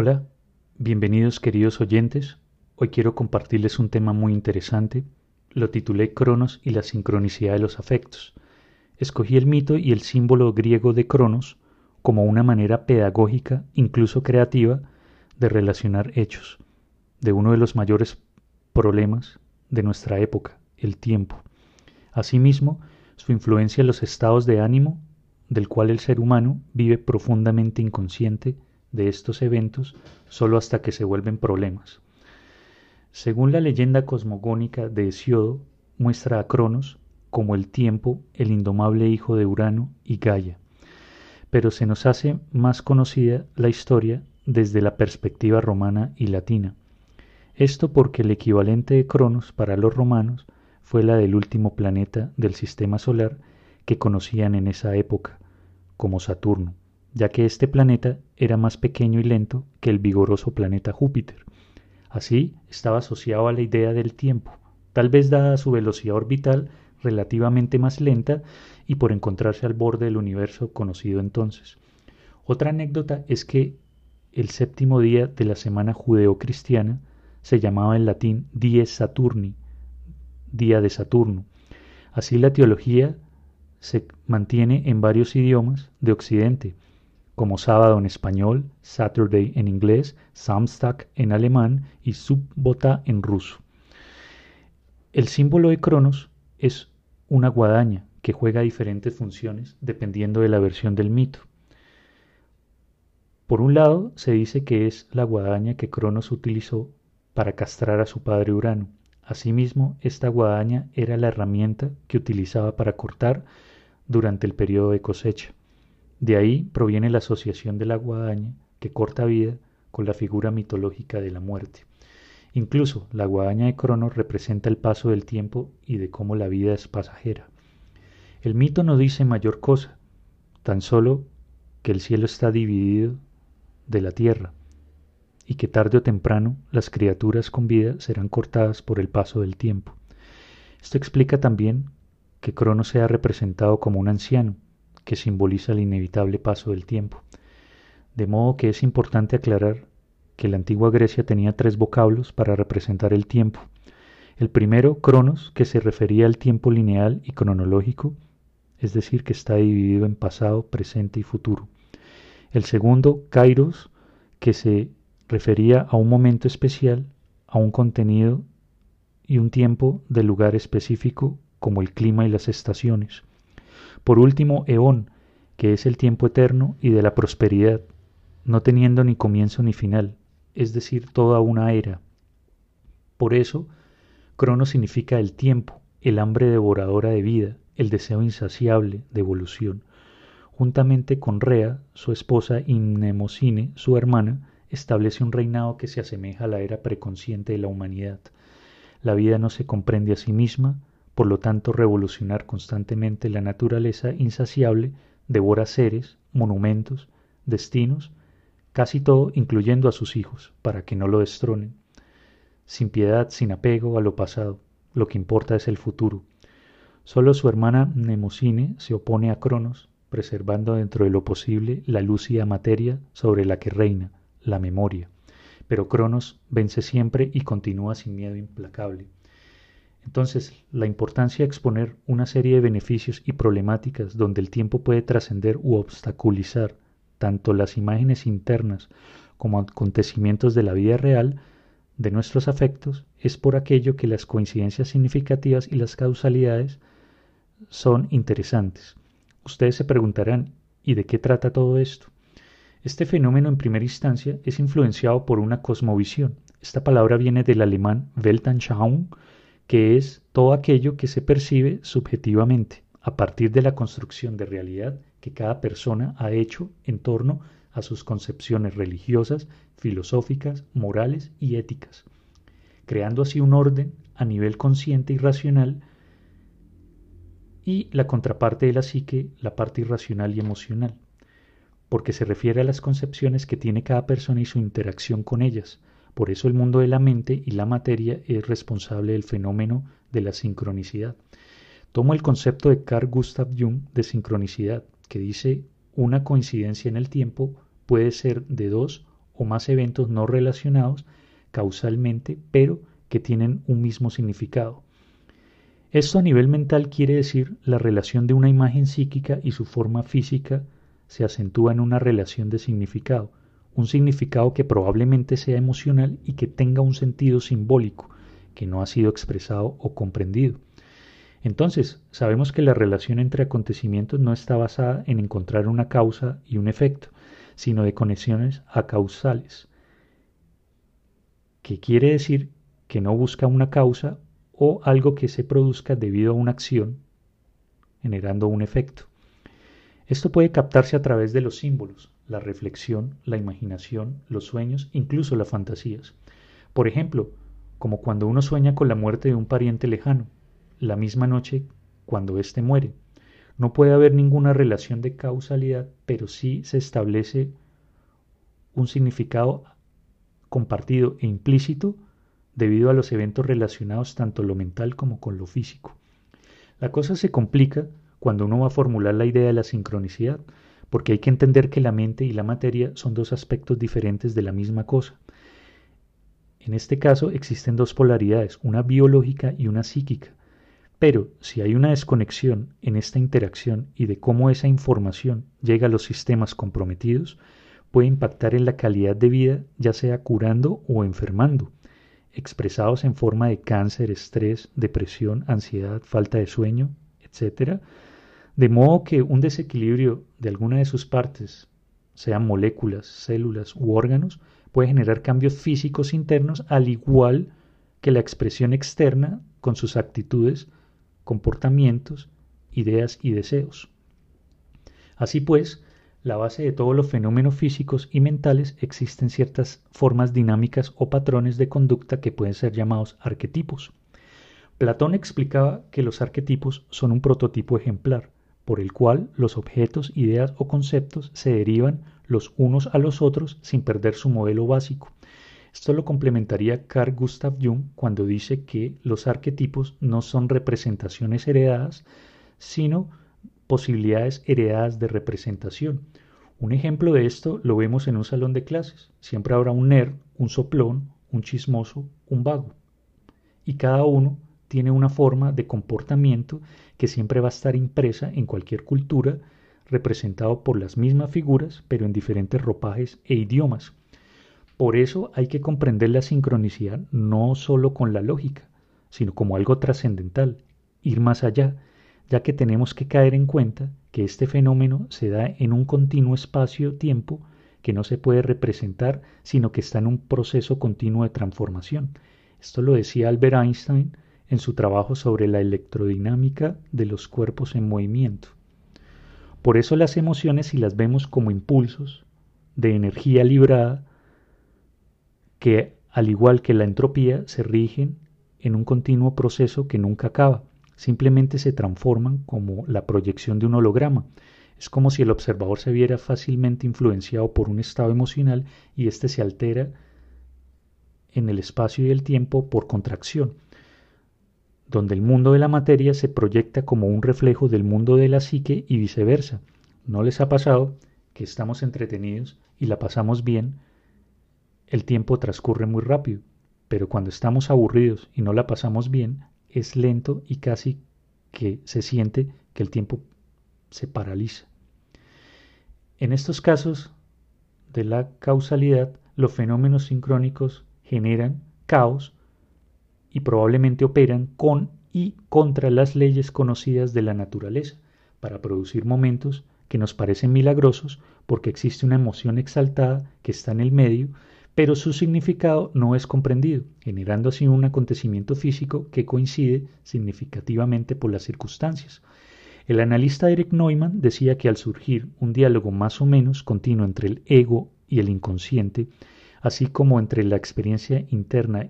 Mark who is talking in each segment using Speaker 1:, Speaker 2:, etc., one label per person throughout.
Speaker 1: Hola, bienvenidos queridos oyentes. Hoy quiero compartirles un tema muy interesante. Lo titulé Cronos y la sincronicidad de los afectos. Escogí el mito y el símbolo griego de Cronos como una manera pedagógica, incluso creativa, de relacionar hechos de uno de los mayores problemas de nuestra época, el tiempo. Asimismo, su influencia en los estados de ánimo del cual el ser humano vive profundamente inconsciente de estos eventos solo hasta que se vuelven problemas. Según la leyenda cosmogónica de Hesiodo, muestra a Cronos como el tiempo, el indomable hijo de Urano y Gaia. Pero se nos hace más conocida la historia desde la perspectiva romana y latina. Esto porque el equivalente de Cronos para los romanos fue la del último planeta del sistema solar que conocían en esa época, como Saturno ya que este planeta era más pequeño y lento que el vigoroso planeta Júpiter. Así estaba asociado a la idea del tiempo, tal vez dada su velocidad orbital relativamente más lenta y por encontrarse al borde del universo conocido entonces. Otra anécdota es que el séptimo día de la semana judeocristiana se llamaba en latín Dies Saturni, día de Saturno. Así la teología se mantiene en varios idiomas de Occidente, como sábado en español, Saturday en inglés, Samstag en alemán y Subbota en ruso. El símbolo de Cronos es una guadaña que juega diferentes funciones dependiendo de la versión del mito. Por un lado, se dice que es la guadaña que Cronos utilizó para castrar a su padre Urano. Asimismo, esta guadaña era la herramienta que utilizaba para cortar durante el periodo de cosecha. De ahí proviene la asociación de la guadaña, que corta vida, con la figura mitológica de la muerte. Incluso la guadaña de Cronos representa el paso del tiempo y de cómo la vida es pasajera. El mito no dice mayor cosa, tan solo que el cielo está dividido de la tierra y que tarde o temprano las criaturas con vida serán cortadas por el paso del tiempo. Esto explica también que Cronos sea representado como un anciano, que simboliza el inevitable paso del tiempo. De modo que es importante aclarar que la antigua Grecia tenía tres vocablos para representar el tiempo. El primero, cronos, que se refería al tiempo lineal y cronológico, es decir, que está dividido en pasado, presente y futuro. El segundo, kairos, que se refería a un momento especial, a un contenido y un tiempo de lugar específico como el clima y las estaciones. Por último, Eón, que es el tiempo eterno y de la prosperidad, no teniendo ni comienzo ni final, es decir, toda una era. Por eso, Crono significa el tiempo, el hambre devoradora de vida, el deseo insaciable de evolución. Juntamente con Rea, su esposa, y Mnemosine, su hermana, establece un reinado que se asemeja a la era preconsciente de la humanidad. La vida no se comprende a sí misma, por lo tanto, revolucionar constantemente la naturaleza insaciable devora seres, monumentos, destinos, casi todo, incluyendo a sus hijos, para que no lo destronen. Sin piedad, sin apego a lo pasado, lo que importa es el futuro. Solo su hermana Nemocine se opone a Cronos, preservando dentro de lo posible la lúcida materia sobre la que reina, la memoria. Pero Cronos vence siempre y continúa sin miedo implacable. Entonces, la importancia de exponer una serie de beneficios y problemáticas donde el tiempo puede trascender u obstaculizar tanto las imágenes internas como acontecimientos de la vida real de nuestros afectos es por aquello que las coincidencias significativas y las causalidades son interesantes. Ustedes se preguntarán, ¿y de qué trata todo esto? Este fenómeno en primera instancia es influenciado por una cosmovisión. Esta palabra viene del alemán Weltanschauung, que es todo aquello que se percibe subjetivamente a partir de la construcción de realidad que cada persona ha hecho en torno a sus concepciones religiosas, filosóficas, morales y éticas, creando así un orden a nivel consciente y racional y la contraparte de la psique, la parte irracional y emocional, porque se refiere a las concepciones que tiene cada persona y su interacción con ellas, por eso el mundo de la mente y la materia es responsable del fenómeno de la sincronicidad. Tomo el concepto de Carl Gustav Jung de sincronicidad, que dice una coincidencia en el tiempo puede ser de dos o más eventos no relacionados causalmente, pero que tienen un mismo significado. Esto a nivel mental quiere decir la relación de una imagen psíquica y su forma física se acentúa en una relación de significado, un significado que probablemente sea emocional y que tenga un sentido simbólico, que no ha sido expresado o comprendido. Entonces, sabemos que la relación entre acontecimientos no está basada en encontrar una causa y un efecto, sino de conexiones acausales, que quiere decir que no busca una causa o algo que se produzca debido a una acción, generando un efecto. Esto puede captarse a través de los símbolos, la reflexión, la imaginación, los sueños, incluso las fantasías. Por ejemplo, como cuando uno sueña con la muerte de un pariente lejano, la misma noche cuando éste muere. No puede haber ninguna relación de causalidad, pero sí se establece un significado compartido e implícito debido a los eventos relacionados tanto lo mental como con lo físico. La cosa se complica cuando uno va a formular la idea de la sincronicidad, porque hay que entender que la mente y la materia son dos aspectos diferentes de la misma cosa. En este caso existen dos polaridades, una biológica y una psíquica. Pero si hay una desconexión en esta interacción y de cómo esa información llega a los sistemas comprometidos, puede impactar en la calidad de vida, ya sea curando o enfermando expresados en forma de cáncer, estrés, depresión, ansiedad, falta de sueño, etc. De modo que un desequilibrio de alguna de sus partes, sean moléculas, células u órganos, puede generar cambios físicos internos al igual que la expresión externa con sus actitudes, comportamientos, ideas y deseos. Así pues, la base de todos los fenómenos físicos y mentales existen ciertas formas dinámicas o patrones de conducta que pueden ser llamados arquetipos. Platón explicaba que los arquetipos son un prototipo ejemplar, por el cual los objetos, ideas o conceptos se derivan los unos a los otros sin perder su modelo básico. Esto lo complementaría Carl Gustav Jung cuando dice que los arquetipos no son representaciones heredadas, sino posibilidades heredadas de representación. Un ejemplo de esto lo vemos en un salón de clases. Siempre habrá un nerd, un soplón, un chismoso, un vago. Y cada uno tiene una forma de comportamiento que siempre va a estar impresa en cualquier cultura, representado por las mismas figuras, pero en diferentes ropajes e idiomas. Por eso hay que comprender la sincronicidad no solo con la lógica, sino como algo trascendental, ir más allá, ya que tenemos que caer en cuenta que este fenómeno se da en un continuo espacio-tiempo que no se puede representar, sino que está en un proceso continuo de transformación. Esto lo decía Albert Einstein en su trabajo sobre la electrodinámica de los cuerpos en movimiento. Por eso las emociones, si las vemos como impulsos de energía librada, que al igual que la entropía, se rigen en un continuo proceso que nunca acaba simplemente se transforman como la proyección de un holograma. Es como si el observador se viera fácilmente influenciado por un estado emocional y éste se altera en el espacio y el tiempo por contracción, donde el mundo de la materia se proyecta como un reflejo del mundo de la psique y viceversa. ¿No les ha pasado que estamos entretenidos y la pasamos bien? El tiempo transcurre muy rápido, pero cuando estamos aburridos y no la pasamos bien, es lento y casi que se siente que el tiempo se paraliza. En estos casos de la causalidad, los fenómenos sincrónicos generan caos y probablemente operan con y contra las leyes conocidas de la naturaleza para producir momentos que nos parecen milagrosos porque existe una emoción exaltada que está en el medio pero su significado no es comprendido, generando así un acontecimiento físico que coincide significativamente por las circunstancias. El analista Eric Neumann decía que al surgir un diálogo más o menos continuo entre el ego y el inconsciente, así como entre la experiencia interna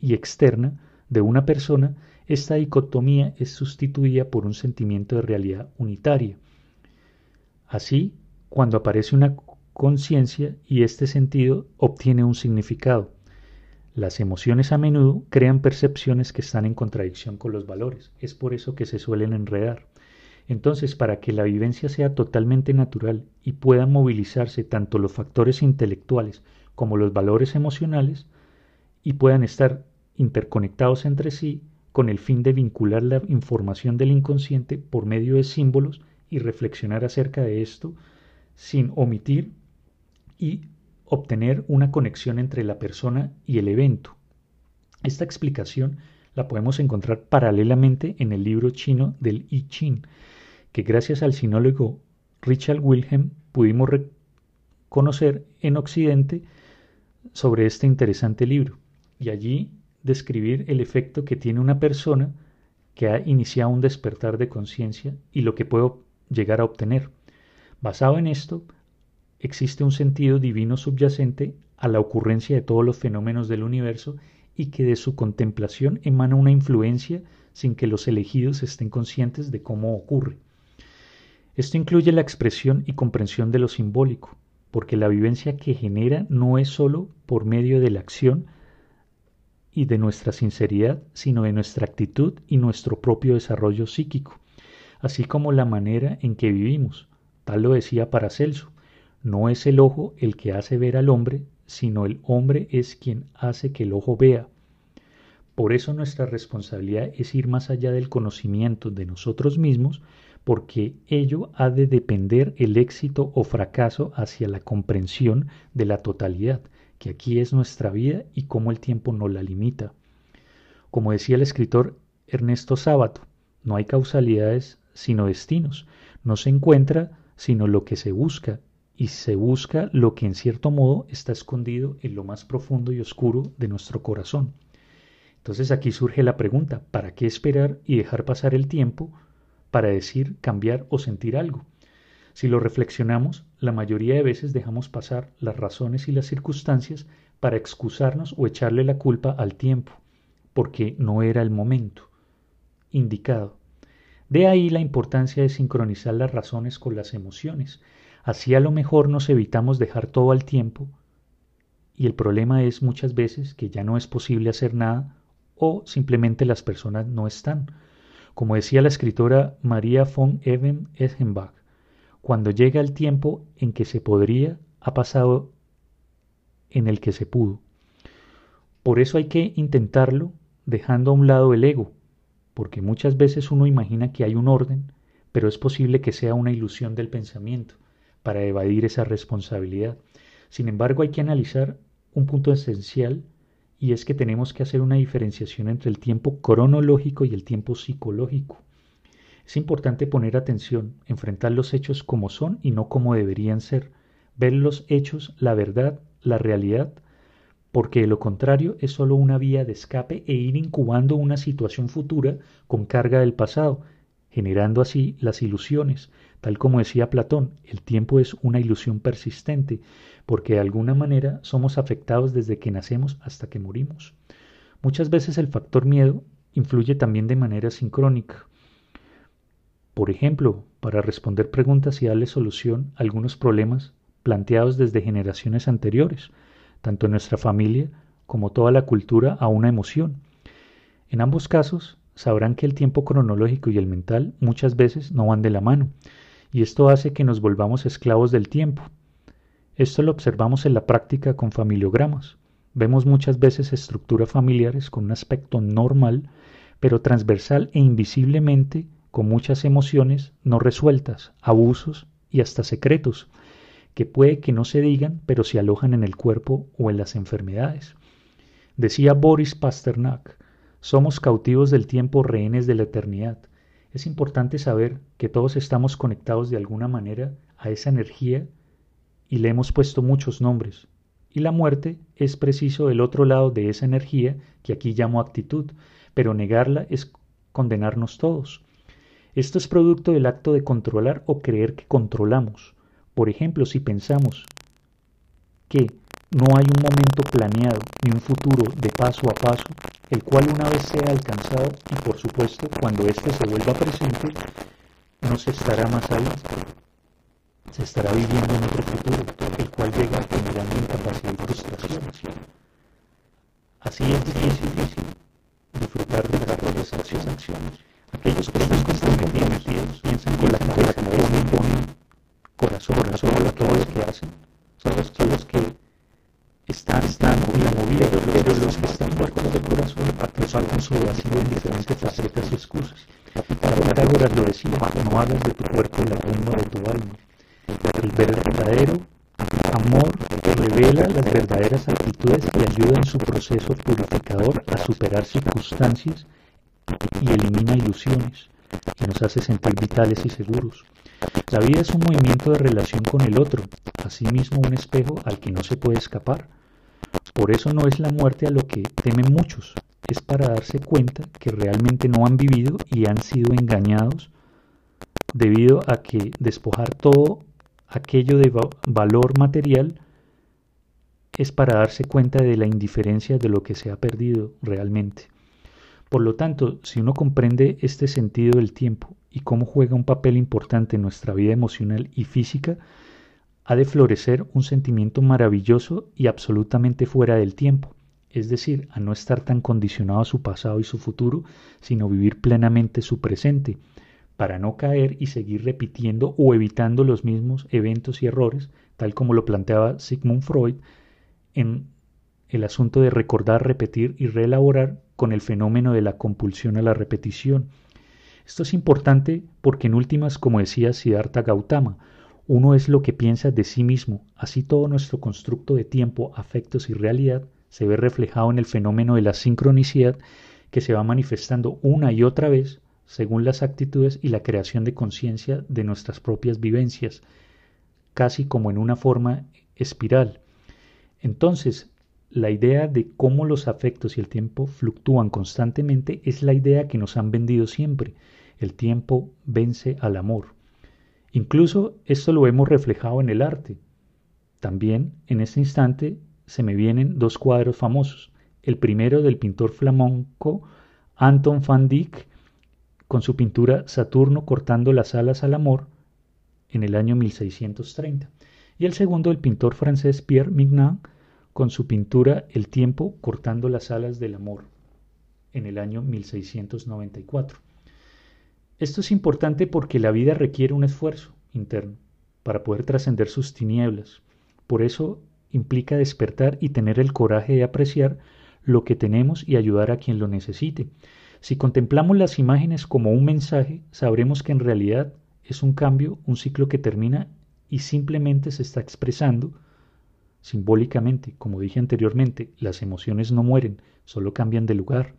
Speaker 1: y externa de una persona, esta dicotomía es sustituida por un sentimiento de realidad unitaria. Así, cuando aparece una conciencia y este sentido obtiene un significado. Las emociones a menudo crean percepciones que están en contradicción con los valores. Es por eso que se suelen enredar. Entonces, para que la vivencia sea totalmente natural y puedan movilizarse tanto los factores intelectuales como los valores emocionales, y puedan estar interconectados entre sí con el fin de vincular la información del inconsciente por medio de símbolos y reflexionar acerca de esto sin omitir y obtener una conexión entre la persona y el evento. Esta explicación la podemos encontrar paralelamente en el libro chino del I Ching, que gracias al sinólogo Richard Wilhelm pudimos reconocer en Occidente sobre este interesante libro y allí describir el efecto que tiene una persona que ha iniciado un despertar de conciencia y lo que puede llegar a obtener. Basado en esto, existe un sentido divino subyacente a la ocurrencia de todos los fenómenos del universo y que de su contemplación emana una influencia sin que los elegidos estén conscientes de cómo ocurre. Esto incluye la expresión y comprensión de lo simbólico, porque la vivencia que genera no es sólo por medio de la acción y de nuestra sinceridad, sino de nuestra actitud y nuestro propio desarrollo psíquico, así como la manera en que vivimos. Tal lo decía Paracelso, no es el ojo el que hace ver al hombre, sino el hombre es quien hace que el ojo vea. Por eso nuestra responsabilidad es ir más allá del conocimiento de nosotros mismos, porque ello ha de depender el éxito o fracaso hacia la comprensión de la totalidad, que aquí es nuestra vida y cómo el tiempo no la limita. Como decía el escritor Ernesto Sábato, no hay causalidades sino destinos, no se encuentra sino lo que se busca y se busca lo que en cierto modo está escondido en lo más profundo y oscuro de nuestro corazón. Entonces aquí surge la pregunta, ¿para qué esperar y dejar pasar el tiempo para decir, cambiar o sentir algo? Si lo reflexionamos, la mayoría de veces dejamos pasar las razones y las circunstancias para excusarnos o echarle la culpa al tiempo, porque no era el momento indicado. De ahí la importancia de sincronizar las razones con las emociones, Así a lo mejor nos evitamos dejar todo al tiempo y el problema es muchas veces que ya no es posible hacer nada o simplemente las personas no están. Como decía la escritora María von Eben Eschenbach, cuando llega el tiempo en que se podría, ha pasado en el que se pudo. Por eso hay que intentarlo dejando a un lado el ego, porque muchas veces uno imagina que hay un orden, pero es posible que sea una ilusión del pensamiento para evadir esa responsabilidad. Sin embargo, hay que analizar un punto esencial y es que tenemos que hacer una diferenciación entre el tiempo cronológico y el tiempo psicológico. Es importante poner atención, enfrentar los hechos como son y no como deberían ser, ver los hechos, la verdad, la realidad, porque de lo contrario es solo una vía de escape e ir incubando una situación futura con carga del pasado, generando así las ilusiones, Tal como decía Platón, el tiempo es una ilusión persistente, porque de alguna manera somos afectados desde que nacemos hasta que morimos. Muchas veces el factor miedo influye también de manera sincrónica. Por ejemplo, para responder preguntas y darle solución a algunos problemas planteados desde generaciones anteriores, tanto en nuestra familia como toda la cultura a una emoción. En ambos casos, sabrán que el tiempo cronológico y el mental muchas veces no van de la mano, y esto hace que nos volvamos esclavos del tiempo. Esto lo observamos en la práctica con familiogramas. Vemos muchas veces estructuras familiares con un aspecto normal, pero transversal e invisiblemente con muchas emociones no resueltas, abusos y hasta secretos, que puede que no se digan, pero se alojan en el cuerpo o en las enfermedades. Decía Boris Pasternak, somos cautivos del tiempo, rehenes de la eternidad. Es importante saber que todos estamos conectados de alguna manera a esa energía y le hemos puesto muchos nombres. Y la muerte es preciso el otro lado de esa energía que aquí llamo actitud, pero negarla es condenarnos todos. Esto es producto del acto de controlar o creer que controlamos. Por ejemplo, si pensamos que no hay un momento planeado ni un futuro de paso a paso, el cual una vez sea alcanzado y por supuesto cuando éste se vuelva presente, no se estará más ahí, se estará viviendo en otro futuro, el cual llega generando incapacidad y frustración. Así es difícil disfrutar de las propias acciones. Aquellos que comprometidos piensan con la cabeza, no ponen corazón, corazón a todo lo que hacen. Son los, son los que están, están movida, movida, pero los que están muertos de corazón para que atrapados su vacío en diferentes facetas y excusas. Para Pitágoras lo decía, no hagas de tu cuerpo y la reina de tu alma. El verdadero amor revela las verdaderas actitudes que ayudan su proceso purificador a superar circunstancias y elimina ilusiones y nos hace sentir vitales y seguros. La vida es un movimiento de relación con el otro, asimismo un espejo al que no se puede escapar. Por eso no es la muerte a lo que temen muchos, es para darse cuenta que realmente no han vivido y han sido engañados debido a que despojar todo aquello de valor material es para darse cuenta de la indiferencia de lo que se ha perdido realmente. Por lo tanto, si uno comprende este sentido del tiempo y cómo juega un papel importante en nuestra vida emocional y física, ha de florecer un sentimiento maravilloso y absolutamente fuera del tiempo, es decir, a no estar tan condicionado a su pasado y su futuro, sino vivir plenamente su presente, para no caer y seguir repitiendo o evitando los mismos eventos y errores, tal como lo planteaba Sigmund Freud en el asunto de recordar, repetir y reelaborar con el fenómeno de la compulsión a la repetición. Esto es importante porque en últimas, como decía Siddhartha Gautama, uno es lo que piensa de sí mismo, así todo nuestro constructo de tiempo, afectos y realidad se ve reflejado en el fenómeno de la sincronicidad que se va manifestando una y otra vez según las actitudes y la creación de conciencia de nuestras propias vivencias, casi como en una forma espiral. Entonces, la idea de cómo los afectos y el tiempo fluctúan constantemente es la idea que nos han vendido siempre. El tiempo vence al amor. Incluso esto lo hemos reflejado en el arte. También en este instante se me vienen dos cuadros famosos. El primero del pintor flamenco Anton van Dyck con su pintura Saturno cortando las alas al amor en el año 1630. Y el segundo del pintor francés Pierre Mignon con su pintura El tiempo cortando las alas del amor en el año 1694. Esto es importante porque la vida requiere un esfuerzo interno para poder trascender sus tinieblas. Por eso implica despertar y tener el coraje de apreciar lo que tenemos y ayudar a quien lo necesite. Si contemplamos las imágenes como un mensaje, sabremos que en realidad es un cambio, un ciclo que termina y simplemente se está expresando Simbólicamente, como dije anteriormente, las emociones no mueren, solo cambian de lugar.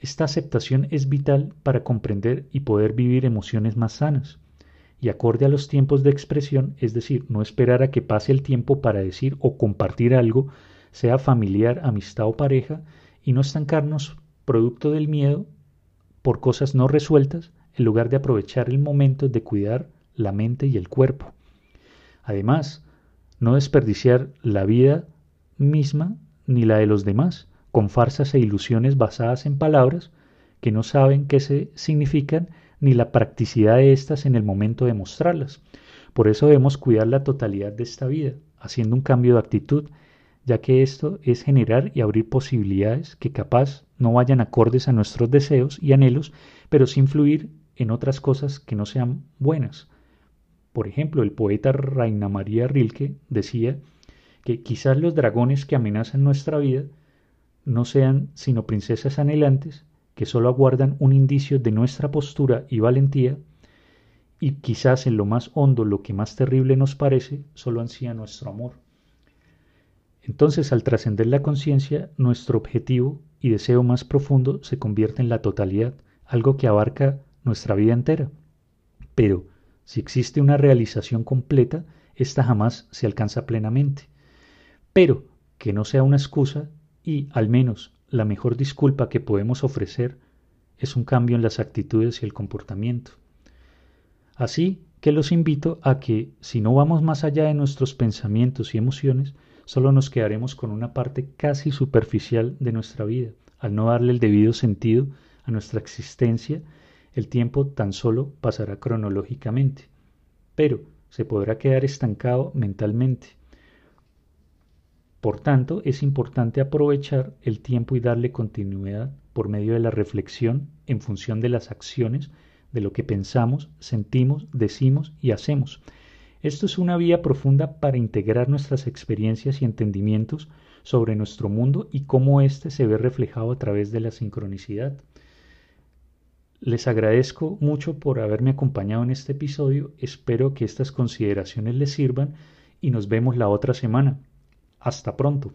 Speaker 1: Esta aceptación es vital para comprender y poder vivir emociones más sanas. Y acorde a los tiempos de expresión, es decir, no esperar a que pase el tiempo para decir o compartir algo, sea familiar, amistad o pareja, y no estancarnos producto del miedo por cosas no resueltas, en lugar de aprovechar el momento de cuidar la mente y el cuerpo. Además, no desperdiciar la vida misma ni la de los demás con farsas e ilusiones basadas en palabras que no saben qué se significan ni la practicidad de éstas en el momento de mostrarlas. Por eso debemos cuidar la totalidad de esta vida, haciendo un cambio de actitud, ya que esto es generar y abrir posibilidades que capaz no vayan acordes a nuestros deseos y anhelos, pero sin influir en otras cosas que no sean buenas, por ejemplo, el poeta Raina María Rilke decía que quizás los dragones que amenazan nuestra vida no sean sino princesas anhelantes que solo aguardan un indicio de nuestra postura y valentía, y quizás en lo más hondo lo que más terrible nos parece solo ansía nuestro amor. Entonces, al trascender la conciencia, nuestro objetivo y deseo más profundo se convierte en la totalidad, algo que abarca nuestra vida entera. Pero, si existe una realización completa, esta jamás se alcanza plenamente. Pero que no sea una excusa y, al menos, la mejor disculpa que podemos ofrecer es un cambio en las actitudes y el comportamiento. Así que los invito a que, si no vamos más allá de nuestros pensamientos y emociones, solo nos quedaremos con una parte casi superficial de nuestra vida, al no darle el debido sentido a nuestra existencia el tiempo tan solo pasará cronológicamente, pero se podrá quedar estancado mentalmente. Por tanto, es importante aprovechar el tiempo y darle continuidad por medio de la reflexión en función de las acciones, de lo que pensamos, sentimos, decimos y hacemos. Esto es una vía profunda para integrar nuestras experiencias y entendimientos sobre nuestro mundo y cómo éste se ve reflejado a través de la sincronicidad. Les agradezco mucho por haberme acompañado en este episodio, espero que estas consideraciones les sirvan y nos vemos la otra semana. Hasta pronto.